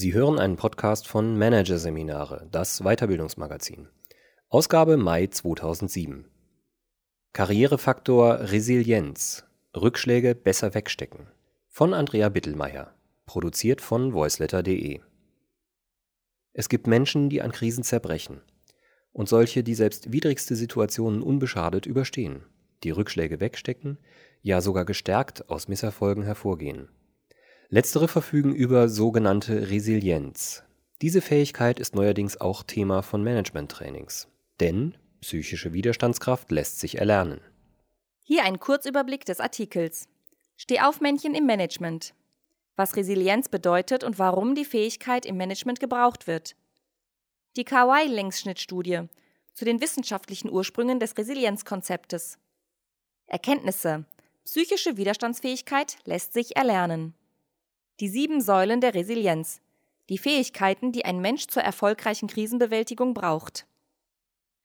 Sie hören einen Podcast von Managerseminare, das Weiterbildungsmagazin. Ausgabe Mai 2007. Karrierefaktor Resilienz. Rückschläge besser wegstecken. Von Andrea Bittelmeier. Produziert von voiceletter.de. Es gibt Menschen, die an Krisen zerbrechen. Und solche, die selbst widrigste Situationen unbeschadet überstehen, die Rückschläge wegstecken, ja sogar gestärkt aus Misserfolgen hervorgehen. Letztere verfügen über sogenannte Resilienz. Diese Fähigkeit ist neuerdings auch Thema von Management-Trainings. Denn psychische Widerstandskraft lässt sich erlernen. Hier ein Kurzüberblick des Artikels. Stehaufmännchen im Management. Was Resilienz bedeutet und warum die Fähigkeit im Management gebraucht wird. Die Kawaii-Längsschnittstudie zu den wissenschaftlichen Ursprüngen des Resilienzkonzeptes. Erkenntnisse. Psychische Widerstandsfähigkeit lässt sich erlernen. Die sieben Säulen der Resilienz. Die Fähigkeiten, die ein Mensch zur erfolgreichen Krisenbewältigung braucht.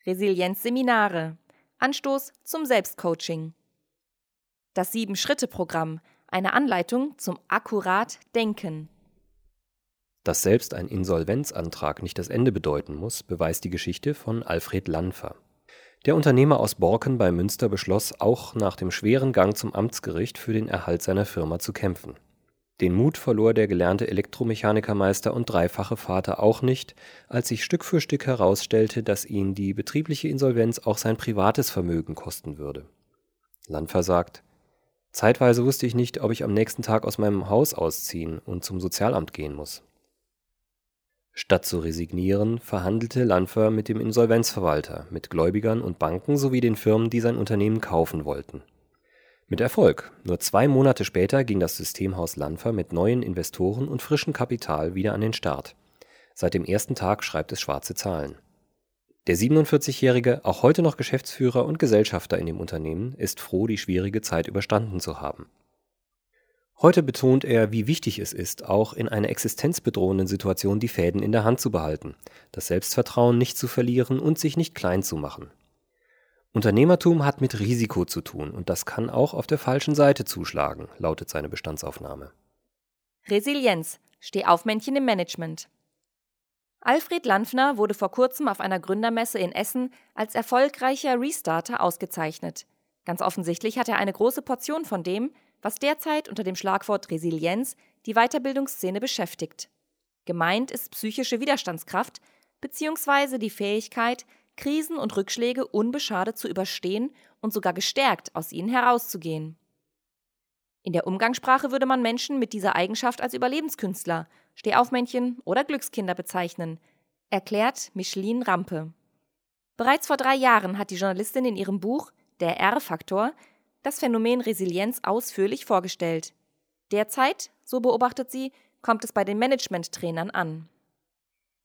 Resilienzseminare. Anstoß zum Selbstcoaching. Das Sieben-Schritte-Programm. Eine Anleitung zum akkurat Denken. Dass selbst ein Insolvenzantrag nicht das Ende bedeuten muss, beweist die Geschichte von Alfred Lanfer. Der Unternehmer aus Borken bei Münster beschloss, auch nach dem schweren Gang zum Amtsgericht für den Erhalt seiner Firma zu kämpfen. Den Mut verlor der gelernte Elektromechanikermeister und dreifache Vater auch nicht, als sich Stück für Stück herausstellte, dass ihn die betriebliche Insolvenz auch sein privates Vermögen kosten würde. Landfer sagt: Zeitweise wusste ich nicht, ob ich am nächsten Tag aus meinem Haus ausziehen und zum Sozialamt gehen muss. Statt zu resignieren, verhandelte Landfer mit dem Insolvenzverwalter, mit Gläubigern und Banken sowie den Firmen, die sein Unternehmen kaufen wollten mit Erfolg. Nur zwei Monate später ging das Systemhaus Lanfer mit neuen Investoren und frischem Kapital wieder an den Start. Seit dem ersten Tag schreibt es schwarze Zahlen. Der 47-Jährige, auch heute noch Geschäftsführer und Gesellschafter in dem Unternehmen, ist froh, die schwierige Zeit überstanden zu haben. Heute betont er, wie wichtig es ist, auch in einer existenzbedrohenden Situation die Fäden in der Hand zu behalten, das Selbstvertrauen nicht zu verlieren und sich nicht klein zu machen. Unternehmertum hat mit Risiko zu tun und das kann auch auf der falschen Seite zuschlagen, lautet seine Bestandsaufnahme. Resilienz. Stehaufmännchen im Management. Alfred Lanfner wurde vor kurzem auf einer Gründermesse in Essen als erfolgreicher Restarter ausgezeichnet. Ganz offensichtlich hat er eine große Portion von dem, was derzeit unter dem Schlagwort Resilienz die Weiterbildungsszene beschäftigt. Gemeint ist psychische Widerstandskraft bzw. die Fähigkeit, Krisen und Rückschläge unbeschadet zu überstehen und sogar gestärkt aus ihnen herauszugehen. In der Umgangssprache würde man Menschen mit dieser Eigenschaft als Überlebenskünstler, Stehaufmännchen oder Glückskinder bezeichnen, erklärt Micheline Rampe. Bereits vor drei Jahren hat die Journalistin in ihrem Buch Der R-Faktor das Phänomen Resilienz ausführlich vorgestellt. Derzeit, so beobachtet sie, kommt es bei den Management-Trainern an.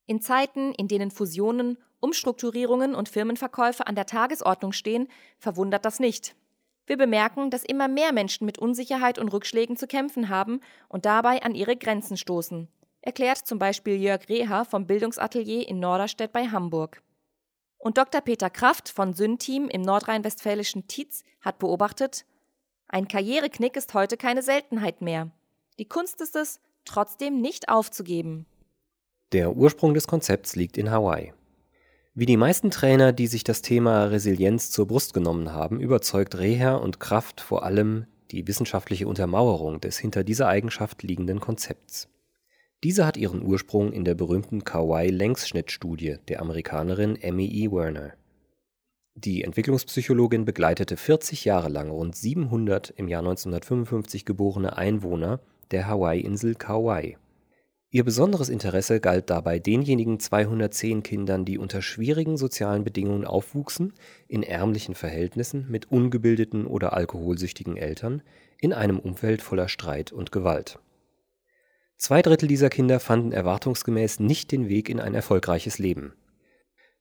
In Zeiten, in denen Fusionen Umstrukturierungen und Firmenverkäufe an der Tagesordnung stehen, verwundert das nicht. Wir bemerken, dass immer mehr Menschen mit Unsicherheit und Rückschlägen zu kämpfen haben und dabei an ihre Grenzen stoßen, erklärt zum Beispiel Jörg Reha vom Bildungsatelier in Norderstedt bei Hamburg. Und Dr. Peter Kraft von Synteam im nordrhein-westfälischen Tietz hat beobachtet, ein Karriereknick ist heute keine Seltenheit mehr. Die Kunst ist es, trotzdem nicht aufzugeben. Der Ursprung des Konzepts liegt in Hawaii. Wie die meisten Trainer, die sich das Thema Resilienz zur Brust genommen haben, überzeugt Reher und Kraft vor allem die wissenschaftliche Untermauerung des hinter dieser Eigenschaft liegenden Konzepts. Diese hat ihren Ursprung in der berühmten Kauai-Längsschnittstudie der Amerikanerin Amy E. Werner. Die Entwicklungspsychologin begleitete 40 Jahre lang rund 700 im Jahr 1955 geborene Einwohner der Hawaii-Insel Kauai Ihr besonderes Interesse galt dabei denjenigen 210 Kindern, die unter schwierigen sozialen Bedingungen aufwuchsen, in ärmlichen Verhältnissen, mit ungebildeten oder alkoholsüchtigen Eltern, in einem Umfeld voller Streit und Gewalt. Zwei Drittel dieser Kinder fanden erwartungsgemäß nicht den Weg in ein erfolgreiches Leben.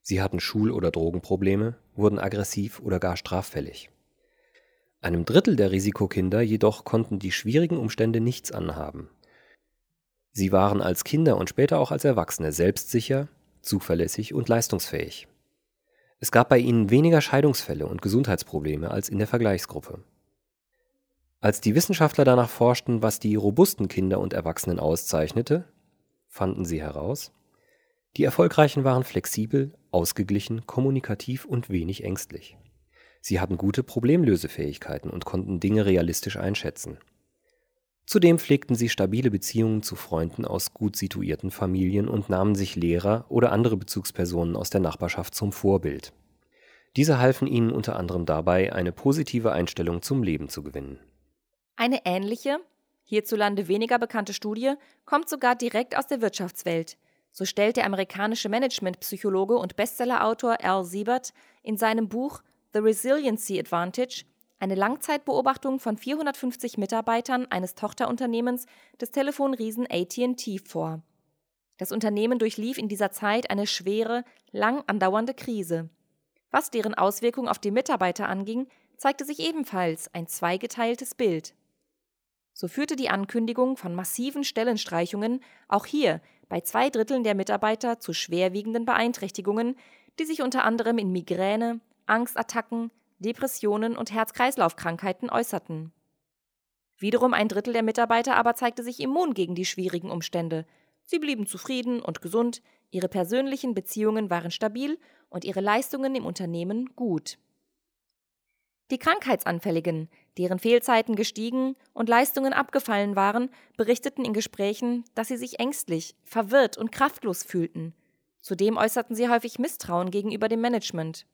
Sie hatten Schul- oder Drogenprobleme, wurden aggressiv oder gar straffällig. Einem Drittel der Risikokinder jedoch konnten die schwierigen Umstände nichts anhaben Sie waren als Kinder und später auch als Erwachsene selbstsicher, zuverlässig und leistungsfähig. Es gab bei ihnen weniger Scheidungsfälle und Gesundheitsprobleme als in der Vergleichsgruppe. Als die Wissenschaftler danach forschten, was die robusten Kinder und Erwachsenen auszeichnete, fanden sie heraus, die Erfolgreichen waren flexibel, ausgeglichen, kommunikativ und wenig ängstlich. Sie hatten gute Problemlösefähigkeiten und konnten Dinge realistisch einschätzen. Zudem pflegten sie stabile Beziehungen zu Freunden aus gut situierten Familien und nahmen sich Lehrer oder andere Bezugspersonen aus der Nachbarschaft zum Vorbild. Diese halfen ihnen unter anderem dabei, eine positive Einstellung zum Leben zu gewinnen. Eine ähnliche, hierzulande weniger bekannte Studie kommt sogar direkt aus der Wirtschaftswelt. So stellt der amerikanische Managementpsychologe und Bestsellerautor Al Siebert in seinem Buch The Resiliency Advantage eine Langzeitbeobachtung von 450 Mitarbeitern eines Tochterunternehmens des Telefonriesen AT&T vor. Das Unternehmen durchlief in dieser Zeit eine schwere, lang andauernde Krise. Was deren Auswirkungen auf die Mitarbeiter anging, zeigte sich ebenfalls ein zweigeteiltes Bild. So führte die Ankündigung von massiven Stellenstreichungen auch hier bei zwei Dritteln der Mitarbeiter zu schwerwiegenden Beeinträchtigungen, die sich unter anderem in Migräne, Angstattacken, Depressionen und Herz-Kreislauf-Krankheiten äußerten. Wiederum ein Drittel der Mitarbeiter aber zeigte sich immun gegen die schwierigen Umstände. Sie blieben zufrieden und gesund, ihre persönlichen Beziehungen waren stabil und ihre Leistungen im Unternehmen gut. Die Krankheitsanfälligen, deren Fehlzeiten gestiegen und Leistungen abgefallen waren, berichteten in Gesprächen, dass sie sich ängstlich, verwirrt und kraftlos fühlten. Zudem äußerten sie häufig Misstrauen gegenüber dem Management.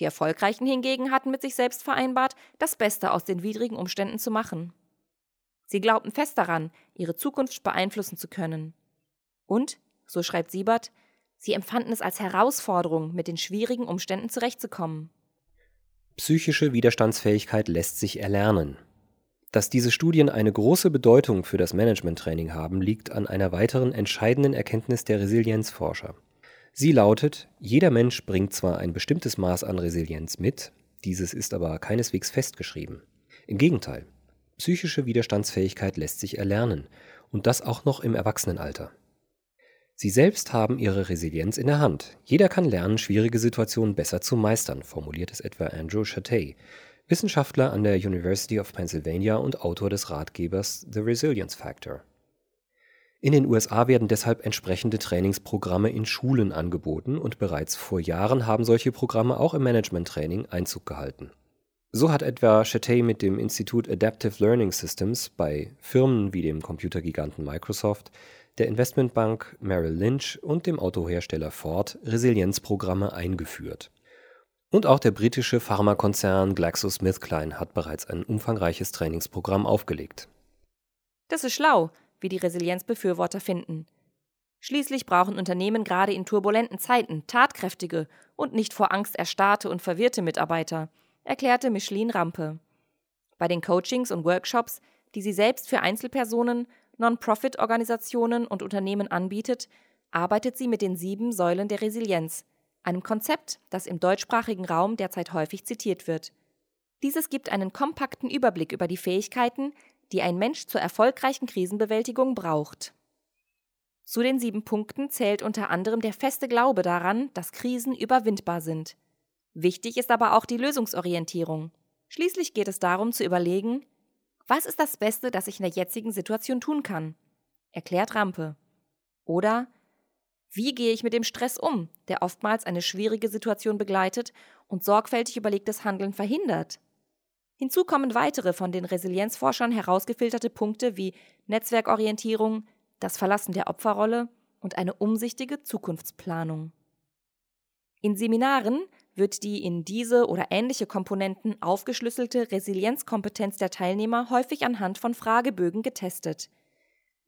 Die Erfolgreichen hingegen hatten mit sich selbst vereinbart, das Beste aus den widrigen Umständen zu machen. Sie glaubten fest daran, ihre Zukunft beeinflussen zu können. Und, so schreibt Siebert, sie empfanden es als Herausforderung, mit den schwierigen Umständen zurechtzukommen. Psychische Widerstandsfähigkeit lässt sich erlernen. Dass diese Studien eine große Bedeutung für das Managementtraining haben, liegt an einer weiteren entscheidenden Erkenntnis der Resilienzforscher. Sie lautet, jeder Mensch bringt zwar ein bestimmtes Maß an Resilienz mit, dieses ist aber keineswegs festgeschrieben. Im Gegenteil, psychische Widerstandsfähigkeit lässt sich erlernen, und das auch noch im Erwachsenenalter. Sie selbst haben ihre Resilienz in der Hand. Jeder kann lernen, schwierige Situationen besser zu meistern, formuliert es etwa Andrew Chatey, Wissenschaftler an der University of Pennsylvania und Autor des Ratgebers The Resilience Factor. In den USA werden deshalb entsprechende Trainingsprogramme in Schulen angeboten und bereits vor Jahren haben solche Programme auch im Management-Training Einzug gehalten. So hat etwa Chatey mit dem Institut Adaptive Learning Systems bei Firmen wie dem Computergiganten Microsoft, der Investmentbank Merrill Lynch und dem Autohersteller Ford Resilienzprogramme eingeführt. Und auch der britische Pharmakonzern GlaxoSmithKline hat bereits ein umfangreiches Trainingsprogramm aufgelegt. Das ist schlau, wie die Resilienzbefürworter finden. Schließlich brauchen Unternehmen gerade in turbulenten Zeiten tatkräftige und nicht vor Angst erstarrte und verwirrte Mitarbeiter, erklärte Micheline Rampe. Bei den Coachings und Workshops, die sie selbst für Einzelpersonen, Non-Profit-Organisationen und Unternehmen anbietet, arbeitet sie mit den sieben Säulen der Resilienz, einem Konzept, das im deutschsprachigen Raum derzeit häufig zitiert wird. Dieses gibt einen kompakten Überblick über die Fähigkeiten, die ein Mensch zur erfolgreichen Krisenbewältigung braucht. Zu den sieben Punkten zählt unter anderem der feste Glaube daran, dass Krisen überwindbar sind. Wichtig ist aber auch die Lösungsorientierung. Schließlich geht es darum zu überlegen, was ist das Beste, das ich in der jetzigen Situation tun kann? Erklärt Rampe. Oder wie gehe ich mit dem Stress um, der oftmals eine schwierige Situation begleitet und sorgfältig überlegtes Handeln verhindert? Hinzu kommen weitere von den Resilienzforschern herausgefilterte Punkte wie Netzwerkorientierung, das Verlassen der Opferrolle und eine umsichtige Zukunftsplanung. In Seminaren wird die in diese oder ähnliche Komponenten aufgeschlüsselte Resilienzkompetenz der Teilnehmer häufig anhand von Fragebögen getestet.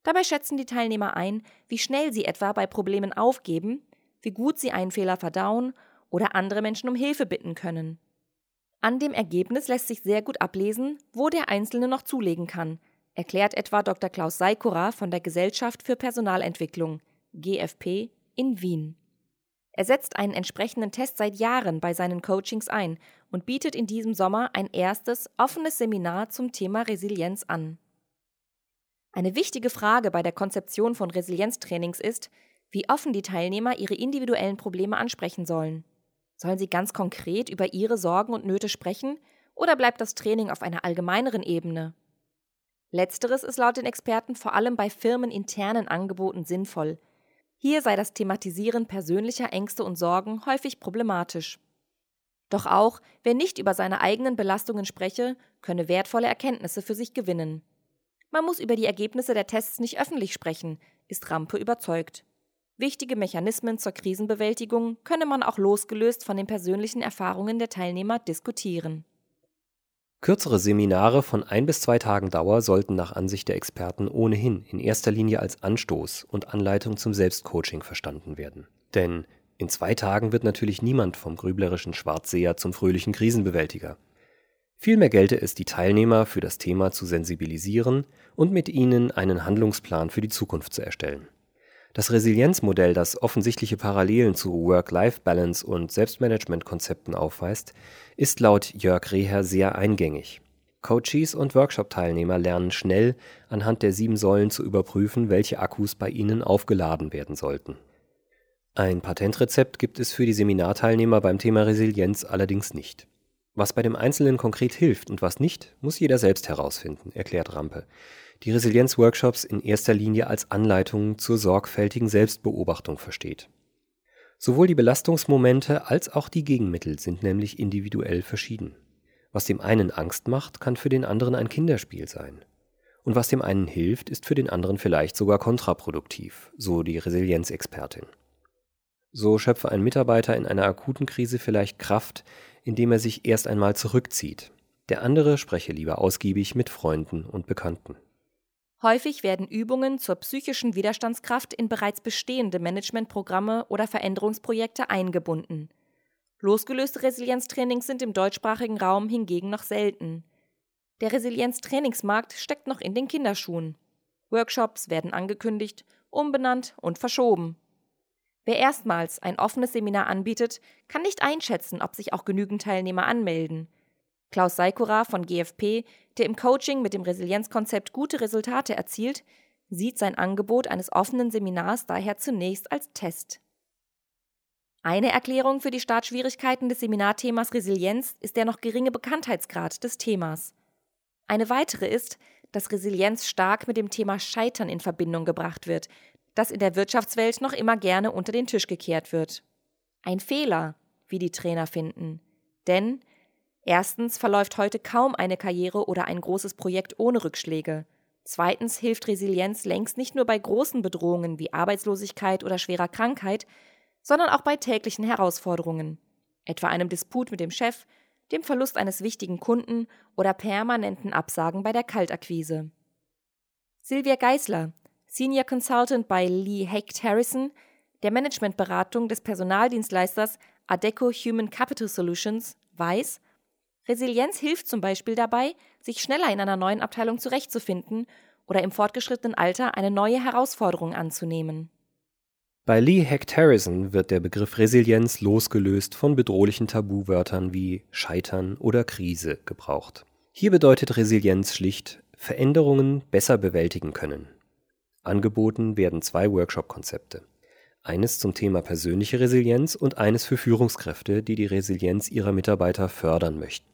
Dabei schätzen die Teilnehmer ein, wie schnell sie etwa bei Problemen aufgeben, wie gut sie einen Fehler verdauen oder andere Menschen um Hilfe bitten können. An dem Ergebnis lässt sich sehr gut ablesen, wo der Einzelne noch zulegen kann, erklärt etwa Dr. Klaus Seikora von der Gesellschaft für Personalentwicklung, GFP, in Wien. Er setzt einen entsprechenden Test seit Jahren bei seinen Coachings ein und bietet in diesem Sommer ein erstes, offenes Seminar zum Thema Resilienz an. Eine wichtige Frage bei der Konzeption von Resilienztrainings ist, wie offen die Teilnehmer ihre individuellen Probleme ansprechen sollen. Sollen sie ganz konkret über ihre Sorgen und Nöte sprechen oder bleibt das Training auf einer allgemeineren Ebene? Letzteres ist laut den Experten vor allem bei firmeninternen Angeboten sinnvoll. Hier sei das Thematisieren persönlicher Ängste und Sorgen häufig problematisch. Doch auch, wer nicht über seine eigenen Belastungen spreche, könne wertvolle Erkenntnisse für sich gewinnen. Man muss über die Ergebnisse der Tests nicht öffentlich sprechen, ist Rampe überzeugt. Wichtige Mechanismen zur Krisenbewältigung könne man auch losgelöst von den persönlichen Erfahrungen der Teilnehmer diskutieren. Kürzere Seminare von ein bis zwei Tagen Dauer sollten nach Ansicht der Experten ohnehin in erster Linie als Anstoß und Anleitung zum Selbstcoaching verstanden werden. Denn in zwei Tagen wird natürlich niemand vom grüblerischen Schwarzseher zum fröhlichen Krisenbewältiger. Vielmehr gelte es, die Teilnehmer für das Thema zu sensibilisieren und mit ihnen einen Handlungsplan für die Zukunft zu erstellen. Das Resilienzmodell, das offensichtliche Parallelen zu Work-Life-Balance und Selbstmanagement-Konzepten aufweist, ist laut Jörg Reher sehr eingängig. Coaches und Workshop-Teilnehmer lernen schnell anhand der sieben Säulen zu überprüfen, welche Akkus bei ihnen aufgeladen werden sollten. Ein Patentrezept gibt es für die Seminarteilnehmer beim Thema Resilienz allerdings nicht. Was bei dem Einzelnen konkret hilft und was nicht, muss jeder selbst herausfinden, erklärt Rampe. Die Resilienz-Workshops in erster Linie als Anleitung zur sorgfältigen Selbstbeobachtung versteht. Sowohl die Belastungsmomente als auch die Gegenmittel sind nämlich individuell verschieden. Was dem einen Angst macht, kann für den anderen ein Kinderspiel sein. Und was dem einen hilft, ist für den anderen vielleicht sogar kontraproduktiv, so die Resilienzexpertin. So schöpfe ein Mitarbeiter in einer akuten Krise vielleicht Kraft, indem er sich erst einmal zurückzieht. Der andere spreche lieber ausgiebig mit Freunden und Bekannten. Häufig werden Übungen zur psychischen Widerstandskraft in bereits bestehende Managementprogramme oder Veränderungsprojekte eingebunden. Losgelöste Resilienztrainings sind im deutschsprachigen Raum hingegen noch selten. Der Resilienztrainingsmarkt steckt noch in den Kinderschuhen. Workshops werden angekündigt, umbenannt und verschoben. Wer erstmals ein offenes Seminar anbietet, kann nicht einschätzen, ob sich auch genügend Teilnehmer anmelden. Klaus Seikura von GFP, der im Coaching mit dem Resilienzkonzept gute Resultate erzielt, sieht sein Angebot eines offenen Seminars daher zunächst als Test. Eine Erklärung für die Startschwierigkeiten des Seminarthemas Resilienz ist der noch geringe Bekanntheitsgrad des Themas. Eine weitere ist, dass Resilienz stark mit dem Thema Scheitern in Verbindung gebracht wird, das in der Wirtschaftswelt noch immer gerne unter den Tisch gekehrt wird. Ein Fehler, wie die Trainer finden. Denn erstens verläuft heute kaum eine Karriere oder ein großes Projekt ohne Rückschläge. Zweitens hilft Resilienz längst nicht nur bei großen Bedrohungen wie Arbeitslosigkeit oder schwerer Krankheit, sondern auch bei täglichen Herausforderungen, etwa einem Disput mit dem Chef, dem Verlust eines wichtigen Kunden oder permanenten Absagen bei der Kaltakquise. Silvia Geisler, Senior Consultant bei Lee Hecht Harrison, der Managementberatung des Personaldienstleisters Adeco Human Capital Solutions, weiß, Resilienz hilft zum Beispiel dabei, sich schneller in einer neuen Abteilung zurechtzufinden oder im fortgeschrittenen Alter eine neue Herausforderung anzunehmen. Bei Lee Hecht Harrison wird der Begriff Resilienz losgelöst von bedrohlichen Tabuwörtern wie Scheitern oder Krise gebraucht. Hier bedeutet Resilienz schlicht Veränderungen besser bewältigen können. Angeboten werden zwei Workshop-Konzepte. Eines zum Thema persönliche Resilienz und eines für Führungskräfte, die die Resilienz ihrer Mitarbeiter fördern möchten.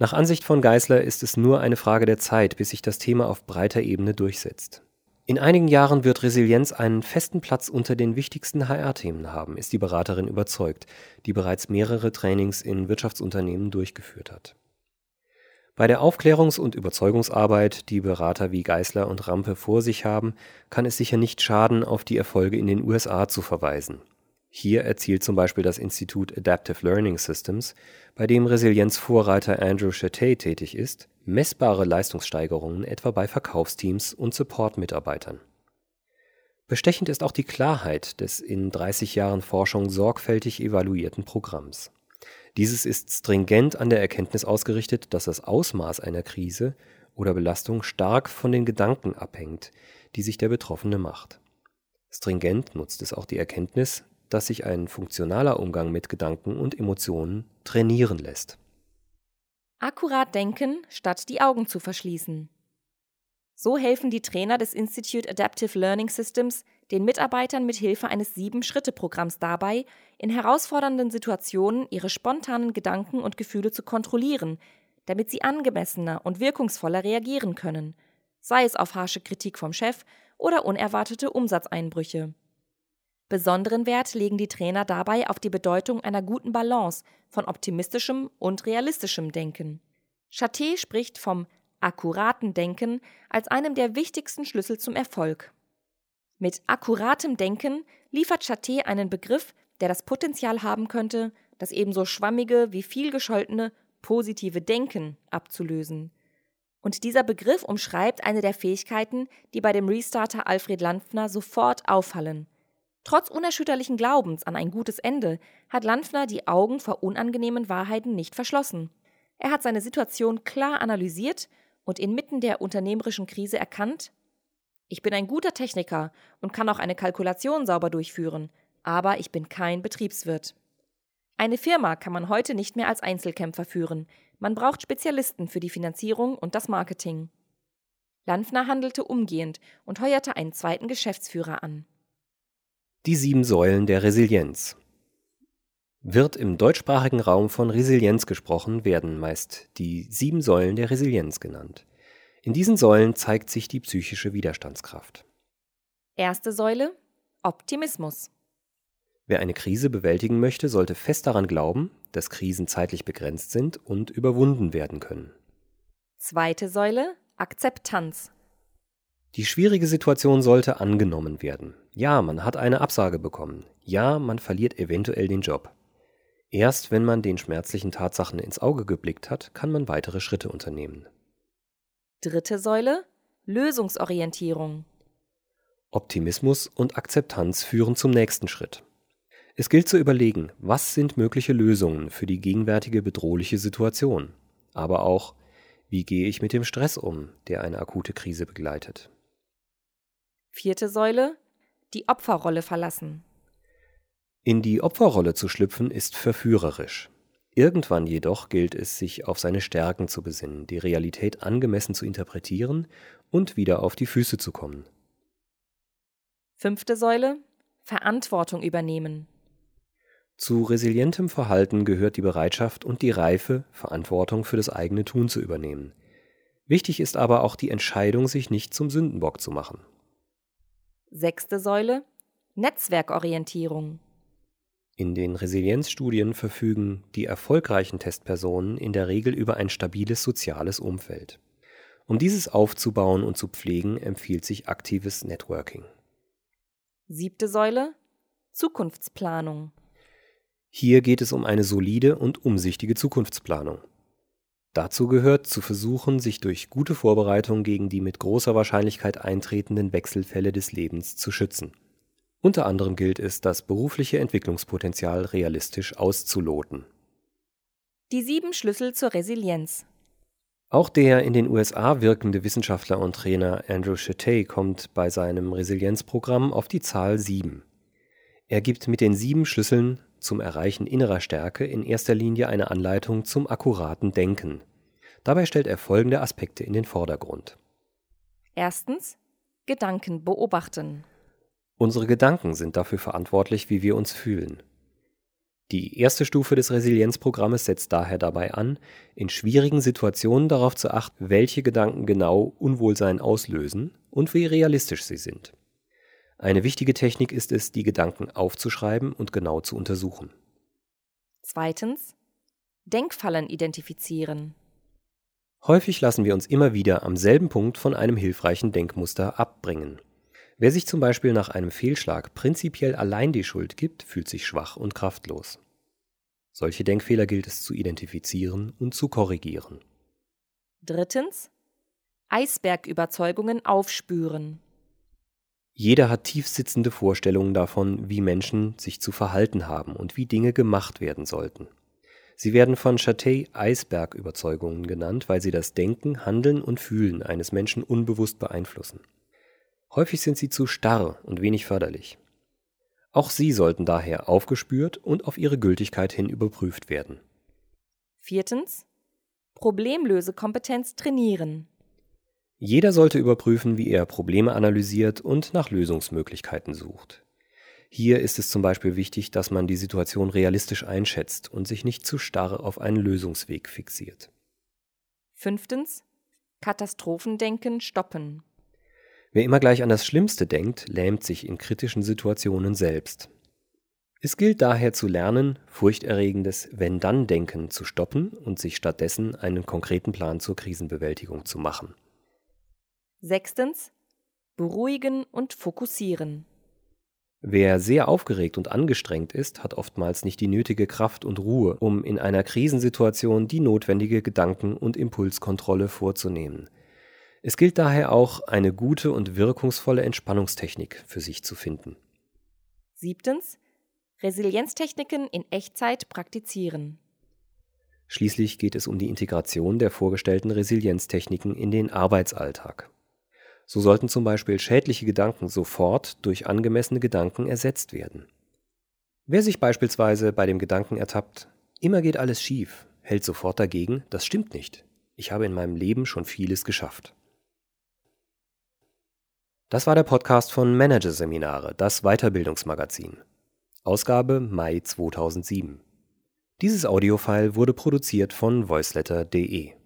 Nach Ansicht von Geisler ist es nur eine Frage der Zeit, bis sich das Thema auf breiter Ebene durchsetzt. In einigen Jahren wird Resilienz einen festen Platz unter den wichtigsten HR-Themen haben, ist die Beraterin überzeugt, die bereits mehrere Trainings in Wirtschaftsunternehmen durchgeführt hat. Bei der Aufklärungs- und Überzeugungsarbeit, die Berater wie Geisler und Rampe vor sich haben, kann es sicher nicht schaden, auf die Erfolge in den USA zu verweisen. Hier erzielt zum Beispiel das Institut Adaptive Learning Systems, bei dem Resilienzvorreiter Andrew Chatey tätig ist, messbare Leistungssteigerungen etwa bei Verkaufsteams und Support-Mitarbeitern. Bestechend ist auch die Klarheit des in 30 Jahren Forschung sorgfältig evaluierten Programms. Dieses ist stringent an der Erkenntnis ausgerichtet, dass das Ausmaß einer Krise oder Belastung stark von den Gedanken abhängt, die sich der Betroffene macht. Stringent nutzt es auch die Erkenntnis, dass sich ein funktionaler Umgang mit Gedanken und Emotionen trainieren lässt. Akkurat denken, statt die Augen zu verschließen. So helfen die Trainer des Institute Adaptive Learning Systems den Mitarbeitern mit Hilfe eines Sieben-Schritte-Programms dabei, in herausfordernden Situationen ihre spontanen Gedanken und Gefühle zu kontrollieren, damit sie angemessener und wirkungsvoller reagieren können. sei es auf harsche Kritik vom Chef oder unerwartete Umsatzeinbrüche. Besonderen Wert legen die Trainer dabei auf die Bedeutung einer guten Balance von optimistischem und realistischem Denken. Chaté spricht vom akkuraten Denken als einem der wichtigsten Schlüssel zum Erfolg. Mit akkuratem Denken liefert Chaté einen Begriff, der das Potenzial haben könnte, das ebenso schwammige wie vielgescholtene positive Denken abzulösen. Und dieser Begriff umschreibt eine der Fähigkeiten, die bei dem Restarter Alfred Lanfner sofort auffallen. Trotz unerschütterlichen Glaubens an ein gutes Ende hat Lanfner die Augen vor unangenehmen Wahrheiten nicht verschlossen. Er hat seine Situation klar analysiert und inmitten der unternehmerischen Krise erkannt, ich bin ein guter Techniker und kann auch eine Kalkulation sauber durchführen, aber ich bin kein Betriebswirt. Eine Firma kann man heute nicht mehr als Einzelkämpfer führen. Man braucht Spezialisten für die Finanzierung und das Marketing. Lanfner handelte umgehend und heuerte einen zweiten Geschäftsführer an. Die sieben Säulen der Resilienz. Wird im deutschsprachigen Raum von Resilienz gesprochen, werden meist die sieben Säulen der Resilienz genannt. In diesen Säulen zeigt sich die psychische Widerstandskraft. Erste Säule Optimismus. Wer eine Krise bewältigen möchte, sollte fest daran glauben, dass Krisen zeitlich begrenzt sind und überwunden werden können. Zweite Säule Akzeptanz. Die schwierige Situation sollte angenommen werden. Ja, man hat eine Absage bekommen. Ja, man verliert eventuell den Job. Erst wenn man den schmerzlichen Tatsachen ins Auge geblickt hat, kann man weitere Schritte unternehmen. Dritte Säule Lösungsorientierung. Optimismus und Akzeptanz führen zum nächsten Schritt. Es gilt zu überlegen, was sind mögliche Lösungen für die gegenwärtige bedrohliche Situation, aber auch, wie gehe ich mit dem Stress um, der eine akute Krise begleitet. Vierte Säule, die Opferrolle verlassen. In die Opferrolle zu schlüpfen ist verführerisch. Irgendwann jedoch gilt es, sich auf seine Stärken zu besinnen, die Realität angemessen zu interpretieren und wieder auf die Füße zu kommen. Fünfte Säule Verantwortung übernehmen. Zu resilientem Verhalten gehört die Bereitschaft und die Reife, Verantwortung für das eigene Tun zu übernehmen. Wichtig ist aber auch die Entscheidung, sich nicht zum Sündenbock zu machen. Sechste Säule Netzwerkorientierung. In den Resilienzstudien verfügen die erfolgreichen Testpersonen in der Regel über ein stabiles soziales Umfeld. Um dieses aufzubauen und zu pflegen, empfiehlt sich aktives Networking. Siebte Säule Zukunftsplanung. Hier geht es um eine solide und umsichtige Zukunftsplanung. Dazu gehört zu versuchen, sich durch gute Vorbereitung gegen die mit großer Wahrscheinlichkeit eintretenden Wechselfälle des Lebens zu schützen. Unter anderem gilt es, das berufliche Entwicklungspotenzial realistisch auszuloten. Die sieben Schlüssel zur Resilienz. Auch der in den USA wirkende Wissenschaftler und Trainer Andrew Chetey kommt bei seinem Resilienzprogramm auf die Zahl sieben. Er gibt mit den sieben Schlüsseln zum Erreichen innerer Stärke in erster Linie eine Anleitung zum akkuraten Denken. Dabei stellt er folgende Aspekte in den Vordergrund. Erstens Gedanken beobachten. Unsere Gedanken sind dafür verantwortlich, wie wir uns fühlen. Die erste Stufe des Resilienzprogrammes setzt daher dabei an, in schwierigen Situationen darauf zu achten, welche Gedanken genau Unwohlsein auslösen und wie realistisch sie sind. Eine wichtige Technik ist es, die Gedanken aufzuschreiben und genau zu untersuchen. Zweitens Denkfallen identifizieren. Häufig lassen wir uns immer wieder am selben Punkt von einem hilfreichen Denkmuster abbringen. Wer sich zum Beispiel nach einem Fehlschlag prinzipiell allein die Schuld gibt, fühlt sich schwach und kraftlos. Solche Denkfehler gilt es zu identifizieren und zu korrigieren. Drittens Eisbergüberzeugungen aufspüren. Jeder hat tiefsitzende Vorstellungen davon, wie Menschen sich zu verhalten haben und wie Dinge gemacht werden sollten. Sie werden von Chatey Eisbergüberzeugungen genannt, weil sie das Denken, Handeln und Fühlen eines Menschen unbewusst beeinflussen. Häufig sind sie zu starr und wenig förderlich. Auch sie sollten daher aufgespürt und auf ihre Gültigkeit hin überprüft werden. Viertens Problemlösekompetenz trainieren. Jeder sollte überprüfen, wie er Probleme analysiert und nach Lösungsmöglichkeiten sucht. Hier ist es zum Beispiel wichtig, dass man die Situation realistisch einschätzt und sich nicht zu starr auf einen Lösungsweg fixiert. Fünftens. Katastrophendenken stoppen. Wer immer gleich an das Schlimmste denkt, lähmt sich in kritischen Situationen selbst. Es gilt daher zu lernen, furchterregendes Wenn-Dann-Denken zu stoppen und sich stattdessen einen konkreten Plan zur Krisenbewältigung zu machen. Sechstens. Beruhigen und fokussieren. Wer sehr aufgeregt und angestrengt ist, hat oftmals nicht die nötige Kraft und Ruhe, um in einer Krisensituation die notwendige Gedanken- und Impulskontrolle vorzunehmen. Es gilt daher auch, eine gute und wirkungsvolle Entspannungstechnik für sich zu finden. Siebtens. Resilienztechniken in Echtzeit praktizieren. Schließlich geht es um die Integration der vorgestellten Resilienztechniken in den Arbeitsalltag. So sollten zum Beispiel schädliche Gedanken sofort durch angemessene Gedanken ersetzt werden. Wer sich beispielsweise bei dem Gedanken ertappt, immer geht alles schief, hält sofort dagegen, das stimmt nicht. Ich habe in meinem Leben schon vieles geschafft. Das war der Podcast von Managerseminare, das Weiterbildungsmagazin. Ausgabe Mai 2007. Dieses Audiofile wurde produziert von voiceletter.de.